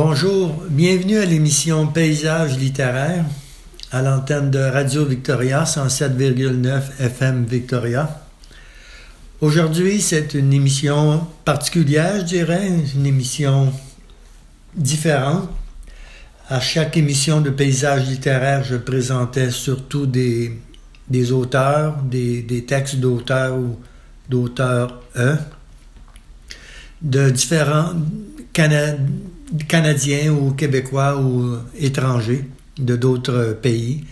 Bonjour, bienvenue à l'émission Paysage littéraire à l'antenne de Radio Victoria 107,9 FM Victoria. Aujourd'hui, c'est une émission particulière, je dirais, une émission différente. À chaque émission de Paysage littéraire, je présentais surtout des, auteurs, des, des textes d'auteurs ou d'auteurs E, de différents Canadiens ou Québécois ou étrangers de d'autres pays.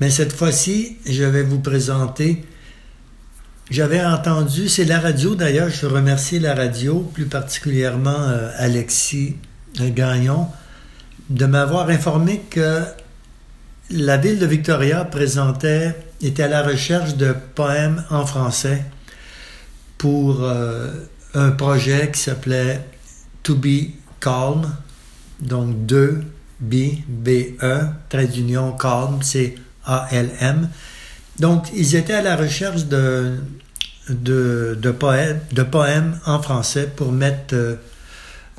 Mais cette fois-ci, je vais vous présenter. J'avais entendu, c'est la radio d'ailleurs, je remercie la radio, plus particulièrement euh, Alexis Gagnon, de m'avoir informé que la ville de Victoria présentait, était à la recherche de poèmes en français pour euh, un projet qui s'appelait To Be Calm, donc 2 B, B-E, trait d'union Calm, c'est A-L-M. Donc, ils étaient à la recherche de, de, de, poèmes, de poèmes en français pour mettre euh,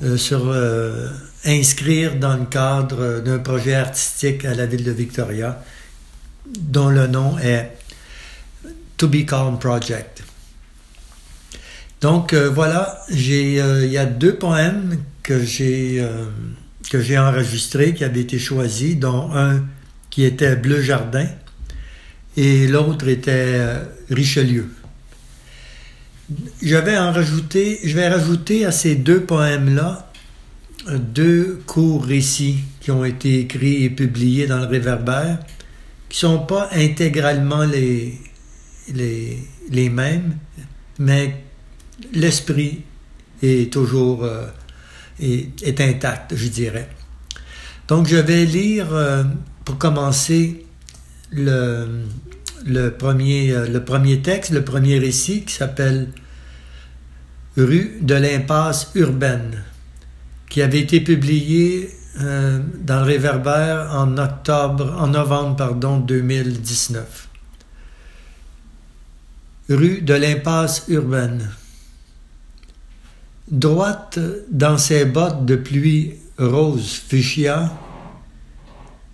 euh, sur euh, inscrire dans le cadre d'un projet artistique à la ville de Victoria, dont le nom est To Be Calm Project. Donc voilà, il y a deux poèmes que j'ai que j'ai enregistrés, qui avaient été choisis, dont un qui était Bleu Jardin et l'autre était Richelieu. Je vais en rajouter, je vais rajouter à ces deux poèmes-là deux courts récits qui ont été écrits et publiés dans le Réverbère, qui ne sont pas intégralement les, les, les mêmes, mais l'esprit est toujours euh, est, intacte, je dirais. Donc, je vais lire, euh, pour commencer, le, le, premier, euh, le premier texte, le premier récit qui s'appelle Rue de l'impasse urbaine, qui avait été publié euh, dans le Réverbère en octobre, en novembre, pardon, 2019. Rue de l'impasse urbaine. Droite dans ses bottes de pluie rose fuchsia,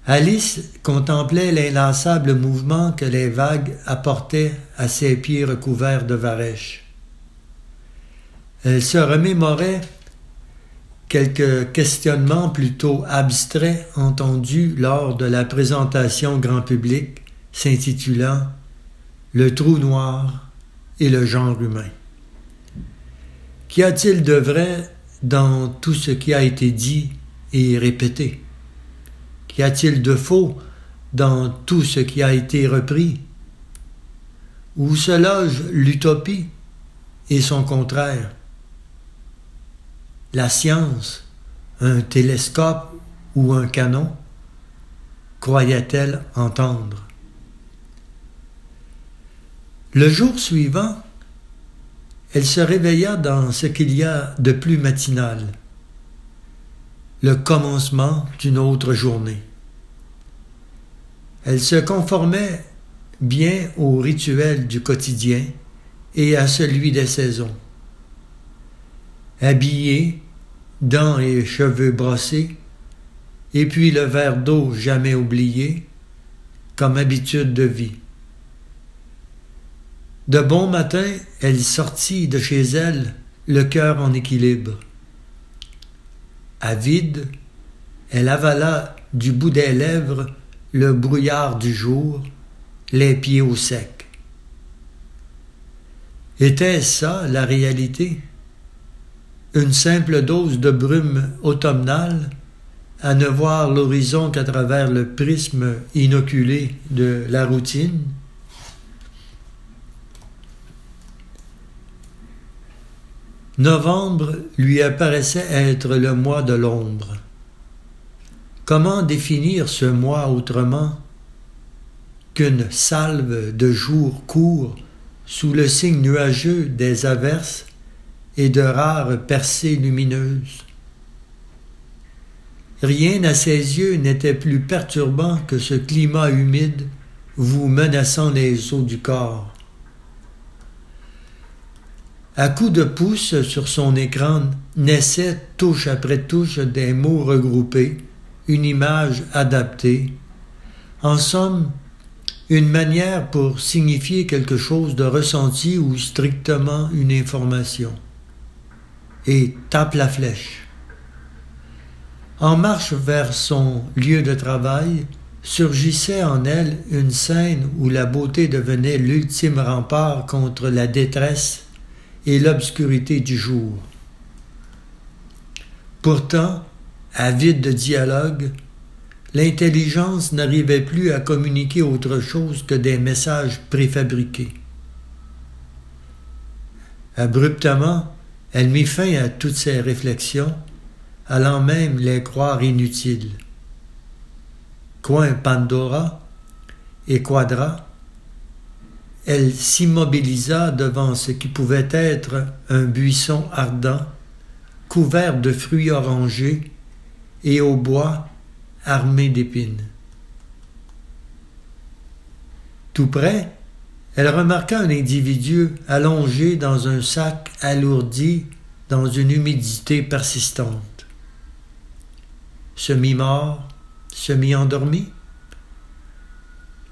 Alice contemplait l'inlassable mouvement que les vagues apportaient à ses pieds recouverts de varech. Elle se remémorait quelques questionnements plutôt abstraits entendus lors de la présentation grand public s'intitulant Le trou noir et le genre humain. Qu'y a-t-il de vrai dans tout ce qui a été dit et répété? Qu'y a-t-il de faux dans tout ce qui a été repris? Où se loge l'utopie et son contraire? La science, un télescope ou un canon croyait-elle entendre? Le jour suivant, elle se réveilla dans ce qu'il y a de plus matinal, le commencement d'une autre journée. Elle se conformait bien au rituel du quotidien et à celui des saisons. Habillée, dents et cheveux brossés, et puis le verre d'eau jamais oublié, comme habitude de vie. De bon matin, elle sortit de chez elle, le cœur en équilibre. Avide, elle avala du bout des lèvres le brouillard du jour, les pieds au sec. Était-ce ça la réalité? Une simple dose de brume automnale à ne voir l'horizon qu'à travers le prisme inoculé de la routine? Novembre lui apparaissait être le mois de l'ombre. Comment définir ce mois autrement qu'une salve de jours courts sous le signe nuageux des averses et de rares percées lumineuses? Rien à ses yeux n'était plus perturbant que ce climat humide vous menaçant les os du corps. À coups de pouce sur son écran naissaient touche après touche des mots regroupés, une image adaptée. En somme, une manière pour signifier quelque chose de ressenti ou strictement une information. Et tape la flèche. En marche vers son lieu de travail, surgissait en elle une scène où la beauté devenait l'ultime rempart contre la détresse et l'obscurité du jour. Pourtant, avide de dialogue, l'intelligence n'arrivait plus à communiquer autre chose que des messages préfabriqués. Abruptement, elle mit fin à toutes ces réflexions, allant même les croire inutiles. Coin Pandora et Quadra, elle s'immobilisa devant ce qui pouvait être un buisson ardent, couvert de fruits orangés et au bois armé d'épines. Tout près, elle remarqua un individu allongé dans un sac alourdi dans une humidité persistante. Semi-mort, semi-endormi,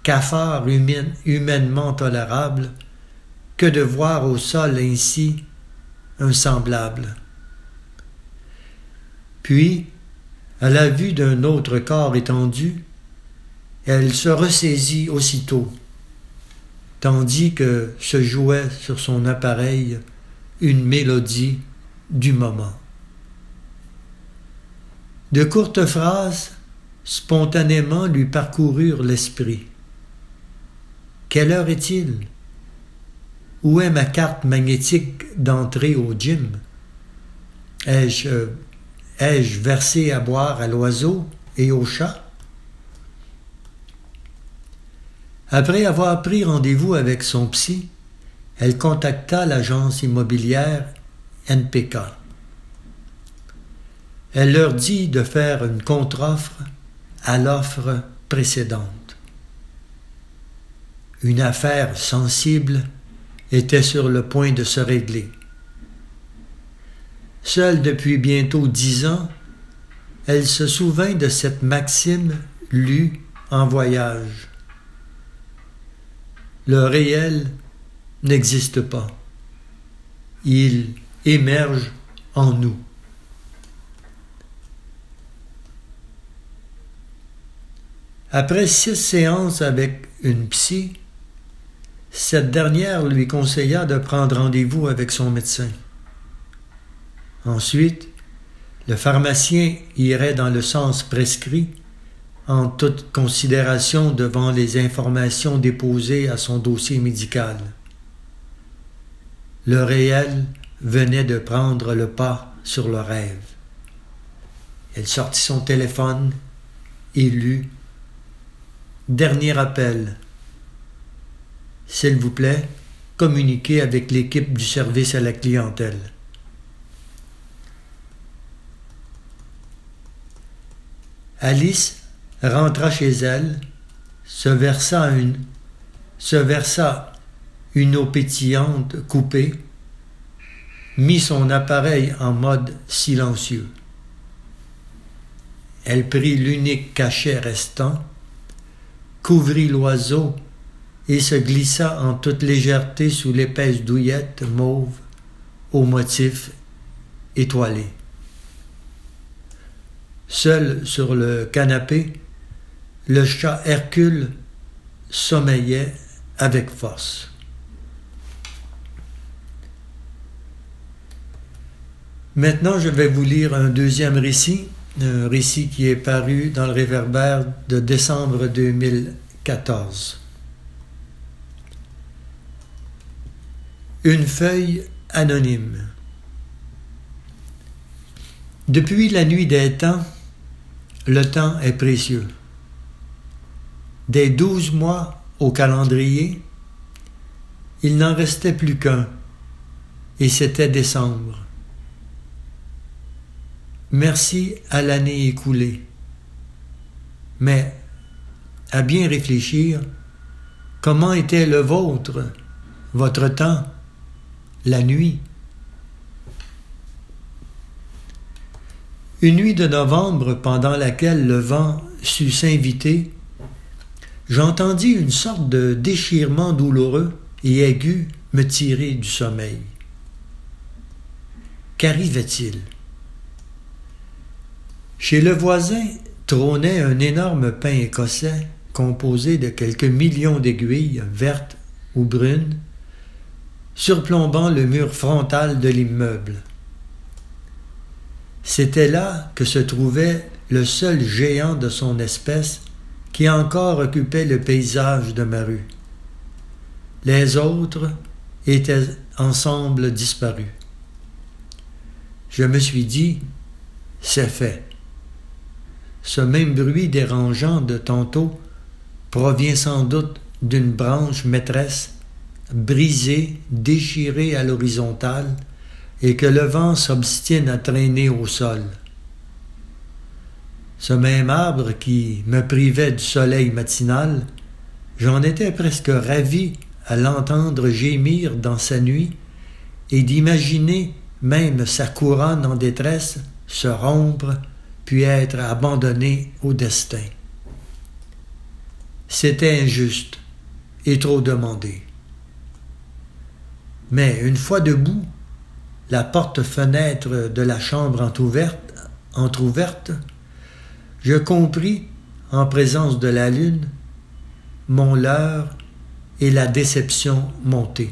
cafard humainement tolérable, que de voir au sol ainsi un semblable. Puis, à la vue d'un autre corps étendu, elle se ressaisit aussitôt, tandis que se jouait sur son appareil une mélodie du moment. De courtes phrases spontanément lui parcoururent l'esprit. Quelle heure est-il? Où est ma carte magnétique d'entrée au gym? Ai-je euh, ai-je versé à boire à l'oiseau et au chat? Après avoir pris rendez-vous avec son psy, elle contacta l'agence immobilière NPK. Elle leur dit de faire une contre-offre à l'offre précédente. Une affaire sensible était sur le point de se régler. Seule depuis bientôt dix ans, elle se souvint de cette maxime lue en voyage. Le réel n'existe pas. Il émerge en nous. Après six séances avec une psy, cette dernière lui conseilla de prendre rendez-vous avec son médecin. Ensuite, le pharmacien irait dans le sens prescrit, en toute considération devant les informations déposées à son dossier médical. Le réel venait de prendre le pas sur le rêve. Elle sortit son téléphone et lut Dernier appel. S'il vous plaît, communiquez avec l'équipe du service à la clientèle. Alice rentra chez elle, se versa une, se versa une eau pétillante coupée, mit son appareil en mode silencieux. Elle prit l'unique cachet restant, couvrit l'oiseau et se glissa en toute légèreté sous l'épaisse douillette mauve au motif étoilé. Seul sur le canapé, le chat Hercule sommeillait avec force. Maintenant, je vais vous lire un deuxième récit un récit qui est paru dans le réverbère de décembre 2014. Une feuille anonyme. Depuis la nuit des temps, le temps est précieux. Des douze mois au calendrier, il n'en restait plus qu'un, et c'était décembre. Merci à l'année écoulée. Mais, à bien réfléchir, comment était le vôtre, votre temps, la nuit. Une nuit de novembre pendant laquelle le vent sut s'inviter, j'entendis une sorte de déchirement douloureux et aigu me tirer du sommeil. Qu'arrivait-il? Chez le voisin trônait un énorme pain écossais composé de quelques millions d'aiguilles vertes ou brunes surplombant le mur frontal de l'immeuble. C'était là que se trouvait le seul géant de son espèce qui encore occupait le paysage de ma rue. Les autres étaient ensemble disparus. Je me suis dit, c'est fait. Ce même bruit dérangeant de tantôt provient sans doute d'une branche maîtresse brisée, déchirée à l'horizontale, et que le vent s'obstine à traîner au sol. Ce même arbre qui me privait du soleil matinal, j'en étais presque ravi à l'entendre gémir dans sa nuit et d'imaginer même sa couronne en détresse se rompre puis être abandonnée au destin. C'était injuste et trop demandé. Mais une fois debout, la porte-fenêtre de la chambre entr'ouverte, entr'ouverte, je compris, en présence de la lune, mon leurre et la déception montée.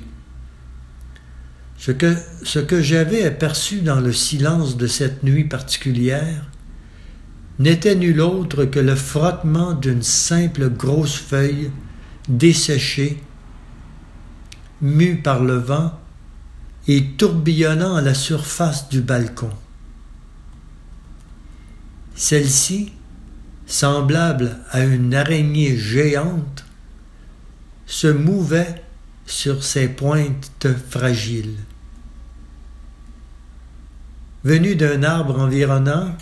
Ce que, ce que j'avais aperçu dans le silence de cette nuit particulière n'était nul autre que le frottement d'une simple grosse feuille desséchée, mue par le vent et tourbillonnant à la surface du balcon. Celle-ci, semblable à une araignée géante, se mouvait sur ses pointes fragiles. Venue d'un arbre environnant,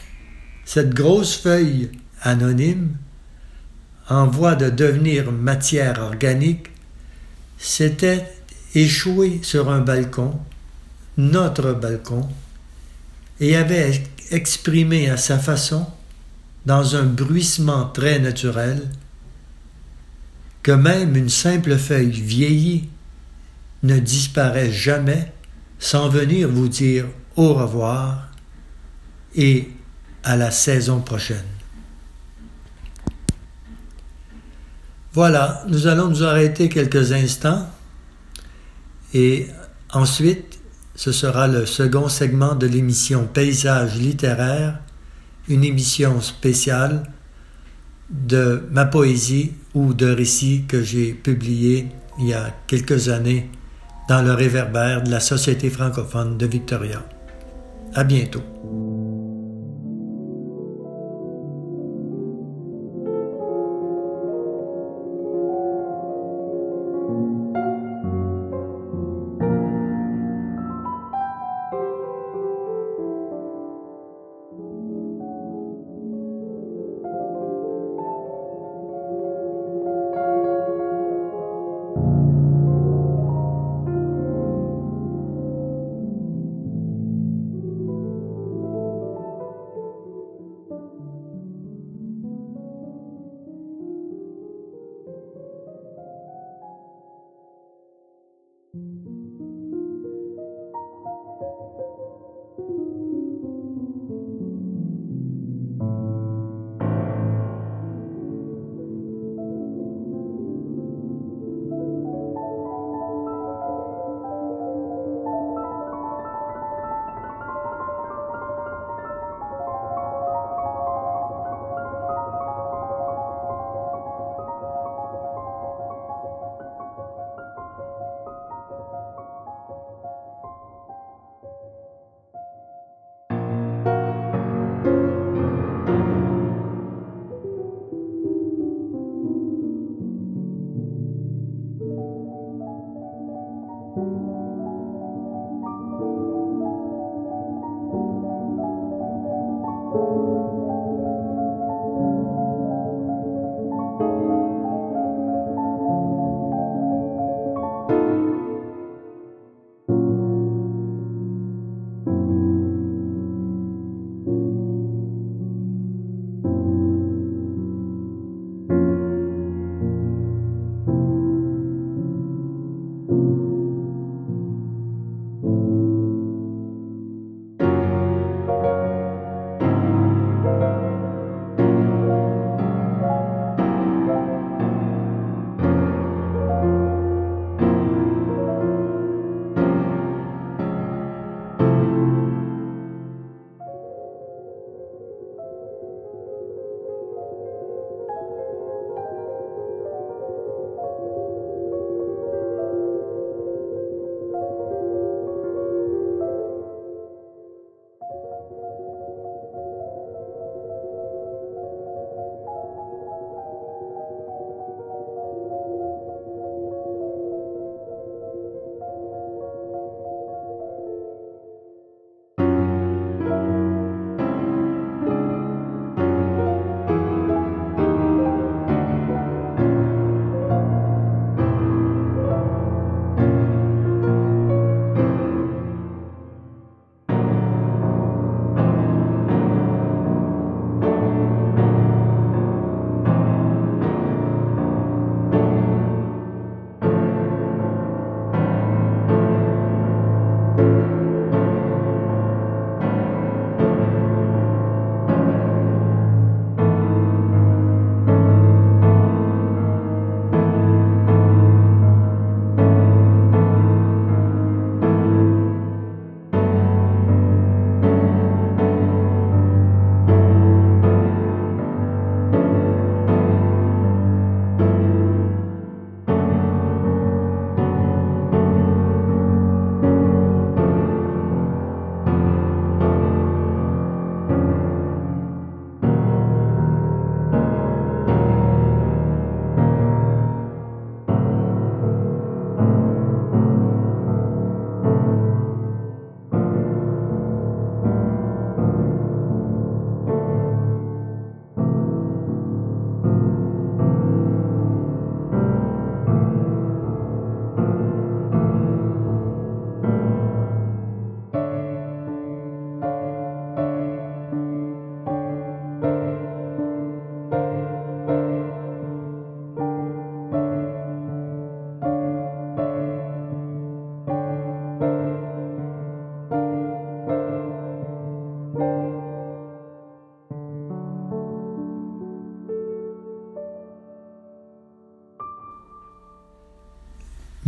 cette grosse feuille anonyme, en voie de devenir matière organique, s'était échouée sur un balcon, notre balcon, et avait exprimé à sa façon, dans un bruissement très naturel, que même une simple feuille vieillie ne disparaît jamais sans venir vous dire au revoir et à la saison prochaine. Voilà, nous allons nous arrêter quelques instants et ensuite ce sera le second segment de l'émission Paysage littéraire, une émission spéciale de ma poésie ou de récits que j'ai publiés il y a quelques années dans le réverbère de la Société francophone de Victoria. À bientôt.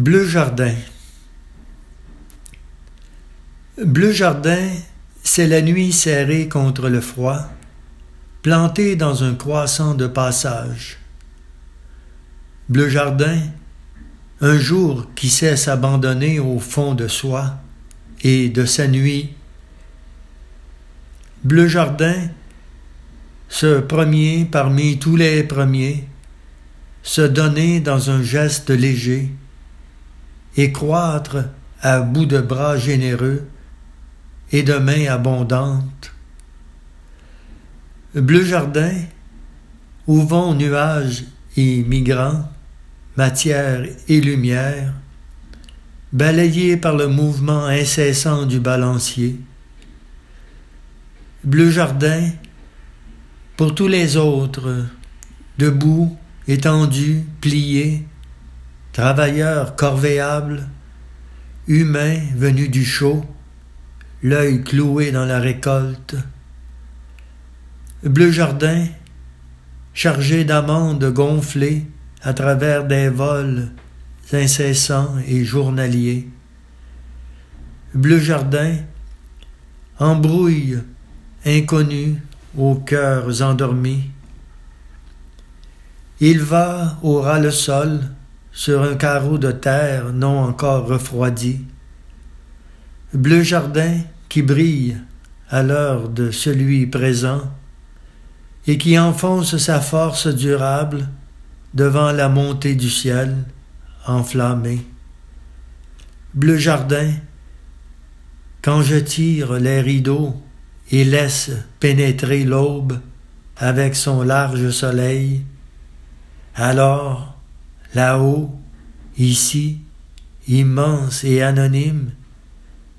Bleu Jardin. Bleu Jardin, c'est la nuit serrée contre le froid, plantée dans un croissant de passage. Bleu Jardin, un jour qui sait s'abandonner au fond de soi et de sa nuit. Bleu Jardin, ce premier parmi tous les premiers, se donner dans un geste léger et croître à bout de bras généreux et de mains abondantes. Bleu jardin, où vont nuages et migrants, matière et lumière, balayés par le mouvement incessant du balancier. Bleu jardin, pour tous les autres, debout, étendus, pliés, travailleurs corvéables, humains venus du chaud, l'œil cloué dans la récolte. Bleu jardin, chargé d'amandes gonflées à travers des vols incessants et journaliers. Bleu jardin, embrouille inconnue aux cœurs endormis. Il va au ras le sol sur un carreau de terre non encore refroidi. Bleu jardin qui brille à l'heure de celui présent et qui enfonce sa force durable devant la montée du ciel enflammé. Bleu jardin, quand je tire les rideaux et laisse pénétrer l'aube avec son large soleil, alors, là-haut, ici, immense et anonyme,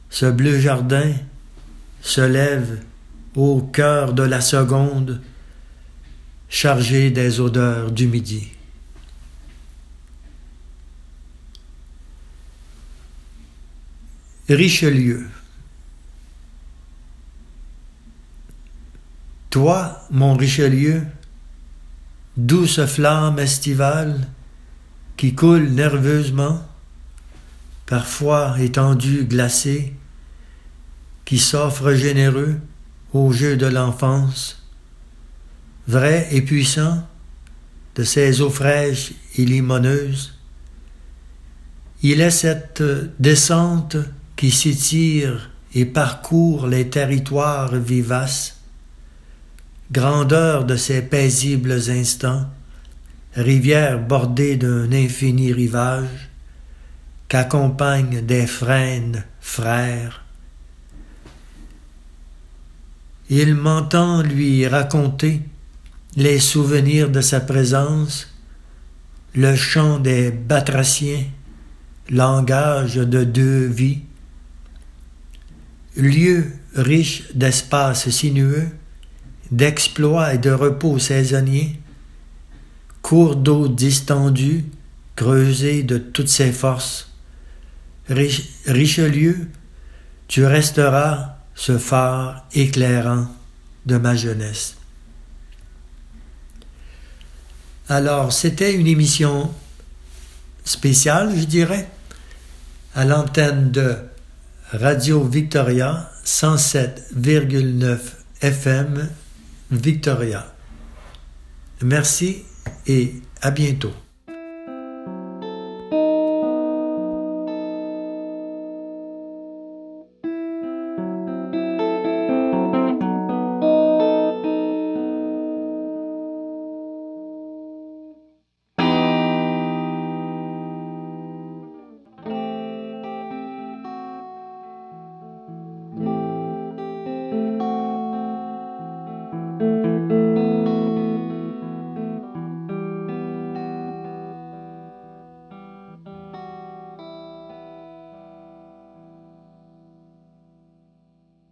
ce bleu jardin se lève au cœur de la seconde, chargé des odeurs du midi. Richelieu. Toi, mon Richelieu, douce flamme estivale qui coule nerveusement, parfois étendue glacée, qui s'offre généreux au jeu de l'enfance, vrai et puissant de ses eaux fraîches et limoneuses. Il est cette descente qui s'étire et parcourt les territoires vivaces, grandeur de ces paisibles instants, rivière bordée d'un infini rivage, qu'accompagnent des frênes frères. Il m'entend lui raconter les souvenirs de sa présence, le chant des batraciens, langage de deux vies, lieu riche d'espaces sinueux, d'exploits et de repos saisonniers, cours d'eau distendus, creusés de toutes ses forces. Richelieu, tu resteras ce phare éclairant de ma jeunesse. Alors, c'était une émission spéciale, je dirais, à l'antenne de Radio Victoria 107,9 FM Victoria. Merci et à bientôt.